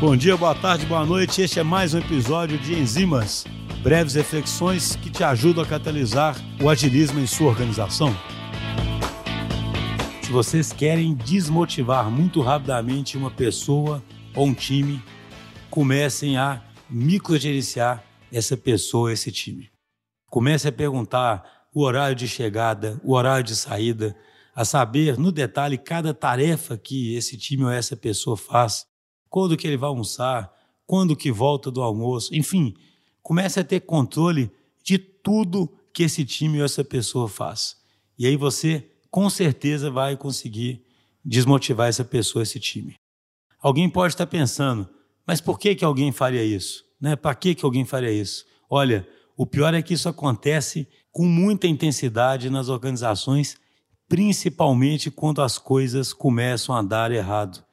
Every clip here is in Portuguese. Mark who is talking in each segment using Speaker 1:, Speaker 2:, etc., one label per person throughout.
Speaker 1: Bom dia, boa tarde, boa noite. Este é mais um episódio de Enzimas, breves reflexões que te ajudam a catalisar o agilismo em sua organização. Se vocês querem desmotivar muito rapidamente uma pessoa ou um time, comecem a microgerenciar essa pessoa, esse time. Comece a perguntar o horário de chegada, o horário de saída, a saber no detalhe cada tarefa que esse time ou essa pessoa faz, quando que ele vai almoçar, quando que volta do almoço, enfim, comece a ter controle de tudo que esse time ou essa pessoa faz. E aí você com certeza vai conseguir desmotivar essa pessoa, esse time. Alguém pode estar pensando, mas por que, que alguém faria isso? Né? Para que, que alguém faria isso? Olha, o pior é que isso acontece com muita intensidade nas organizações, principalmente quando as coisas começam a dar errado.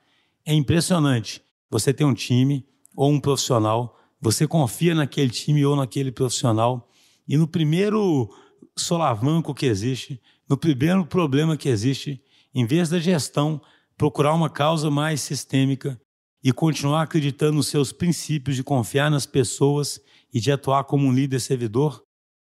Speaker 1: É impressionante. Você tem um time ou um profissional, você confia naquele time ou naquele profissional, e no primeiro solavanco que existe, no primeiro problema que existe, em vez da gestão procurar uma causa mais sistêmica e continuar acreditando nos seus princípios de confiar nas pessoas e de atuar como um líder servidor,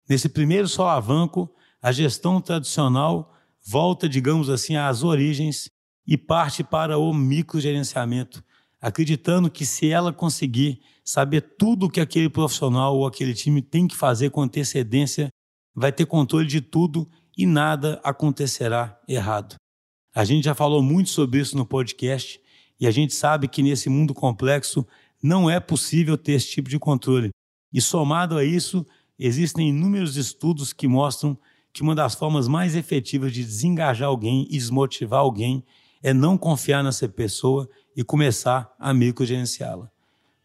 Speaker 1: nesse primeiro solavanco, a gestão tradicional volta, digamos assim, às origens e parte para o microgerenciamento, acreditando que se ela conseguir saber tudo o que aquele profissional ou aquele time tem que fazer com antecedência, vai ter controle de tudo e nada acontecerá errado. A gente já falou muito sobre isso no podcast e a gente sabe que nesse mundo complexo não é possível ter esse tipo de controle. E somado a isso, existem inúmeros estudos que mostram que uma das formas mais efetivas de desengajar alguém e desmotivar alguém é não confiar nessa pessoa e começar a microgerenciá-la.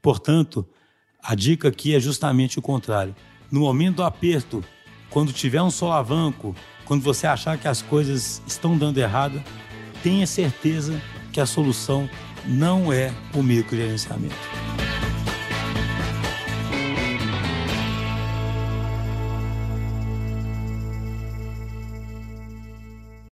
Speaker 1: Portanto, a dica aqui é justamente o contrário. No momento do aperto, quando tiver um solavanco, quando você achar que as coisas estão dando errado, tenha certeza que a solução não é o microgerenciamento.